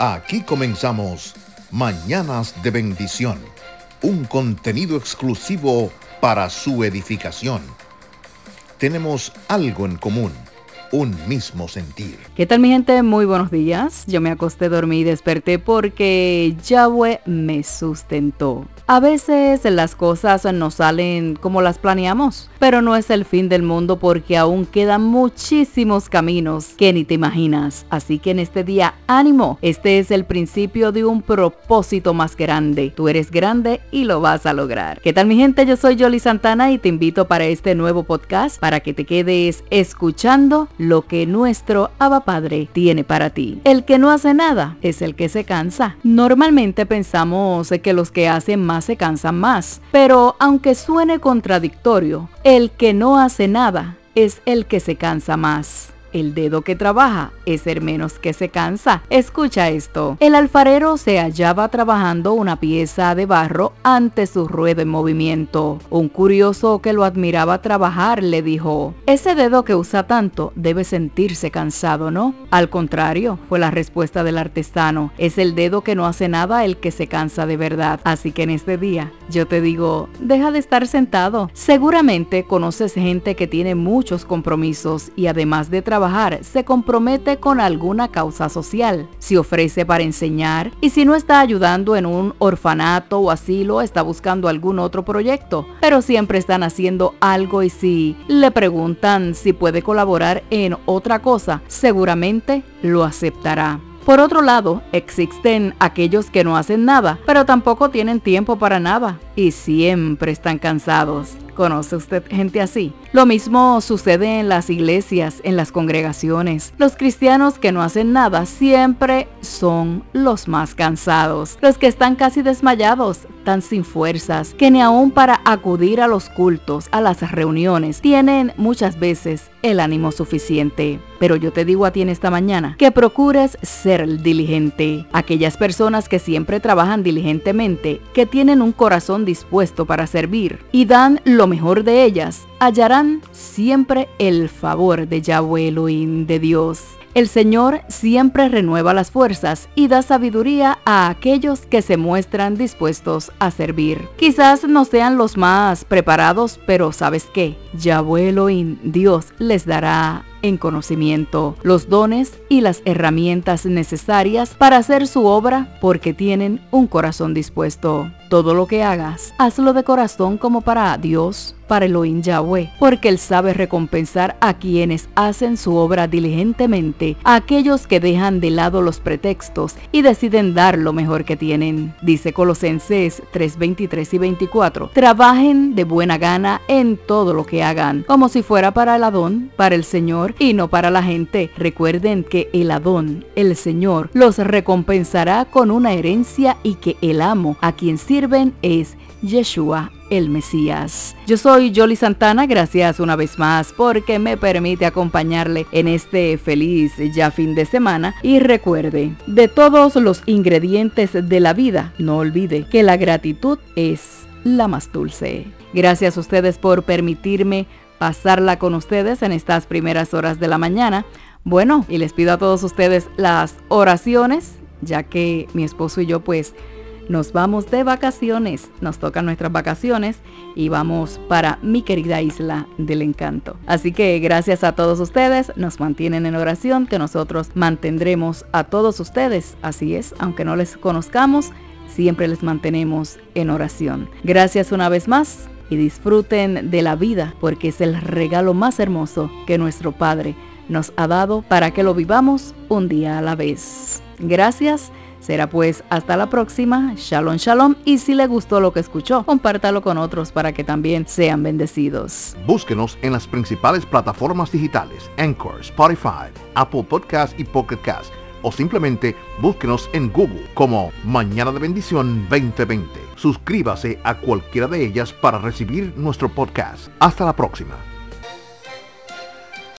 Aquí comenzamos Mañanas de Bendición, un contenido exclusivo para su edificación. Tenemos algo en común un mismo sentir. ¿Qué tal mi gente? Muy buenos días. Yo me acosté, dormí y desperté porque Yahweh me sustentó. A veces las cosas no salen como las planeamos, pero no es el fin del mundo porque aún quedan muchísimos caminos que ni te imaginas. Así que en este día, ánimo. Este es el principio de un propósito más grande. Tú eres grande y lo vas a lograr. ¿Qué tal mi gente? Yo soy Yoli Santana y te invito para este nuevo podcast para que te quedes escuchando lo que nuestro Abba Padre tiene para ti. El que no hace nada es el que se cansa. Normalmente pensamos que los que hacen más se cansan más, pero aunque suene contradictorio, el que no hace nada es el que se cansa más. El dedo que trabaja es el menos que se cansa. Escucha esto. El alfarero se hallaba trabajando una pieza de barro ante su ruedo en movimiento. Un curioso que lo admiraba trabajar le dijo, ese dedo que usa tanto debe sentirse cansado, ¿no? Al contrario, fue la respuesta del artesano. Es el dedo que no hace nada el que se cansa de verdad. Así que en este día yo te digo, deja de estar sentado. Seguramente conoces gente que tiene muchos compromisos y además de trabajar, se compromete con alguna causa social, si ofrece para enseñar y si no está ayudando en un orfanato o asilo, está buscando algún otro proyecto, pero siempre están haciendo algo y si le preguntan si puede colaborar en otra cosa, seguramente lo aceptará. Por otro lado, existen aquellos que no hacen nada, pero tampoco tienen tiempo para nada y siempre están cansados. ¿Conoce usted gente así? Lo mismo sucede en las iglesias, en las congregaciones. Los cristianos que no hacen nada siempre son los más cansados, los que están casi desmayados, tan sin fuerzas, que ni aún para acudir a los cultos, a las reuniones, tienen muchas veces el ánimo suficiente. Pero yo te digo a ti en esta mañana que procures ser diligente. Aquellas personas que siempre trabajan diligentemente, que tienen un corazón dispuesto para servir y dan lo mejor de ellas, hallarán siempre el favor de Yahweh Elohim de Dios. El Señor siempre renueva las fuerzas y da sabiduría a aquellos que se muestran dispuestos a servir. Quizás no sean los más preparados, pero ¿sabes qué? Yahweh Elohim, Dios les dará en conocimiento, los dones y las herramientas necesarias para hacer su obra porque tienen un corazón dispuesto. Todo lo que hagas, hazlo de corazón como para Dios, para Elohim Yahweh, porque Él sabe recompensar a quienes hacen su obra diligentemente, a aquellos que dejan de lado los pretextos y deciden dar lo mejor que tienen. Dice Colosenses 3:23 y 24, trabajen de buena gana en todo lo que hagan, como si fuera para el Adón, para el Señor y no para la gente. Recuerden que el Adón, el Señor, los recompensará con una herencia y que el amo a quien sirve es Yeshua el Mesías. Yo soy Jolly Santana, gracias una vez más porque me permite acompañarle en este feliz ya fin de semana y recuerde, de todos los ingredientes de la vida, no olvide que la gratitud es la más dulce. Gracias a ustedes por permitirme pasarla con ustedes en estas primeras horas de la mañana. Bueno, y les pido a todos ustedes las oraciones, ya que mi esposo y yo pues nos vamos de vacaciones, nos tocan nuestras vacaciones y vamos para mi querida isla del encanto. Así que gracias a todos ustedes, nos mantienen en oración, que nosotros mantendremos a todos ustedes, así es, aunque no les conozcamos, siempre les mantenemos en oración. Gracias una vez más y disfruten de la vida porque es el regalo más hermoso que nuestro Padre nos ha dado para que lo vivamos un día a la vez. Gracias Será pues hasta la próxima. Shalom, shalom. Y si le gustó lo que escuchó, compártalo con otros para que también sean bendecidos. Búsquenos en las principales plataformas digitales: Anchor, Spotify, Apple Podcast y Pocket Cast. O simplemente búsquenos en Google como Mañana de Bendición 2020. Suscríbase a cualquiera de ellas para recibir nuestro podcast. Hasta la próxima.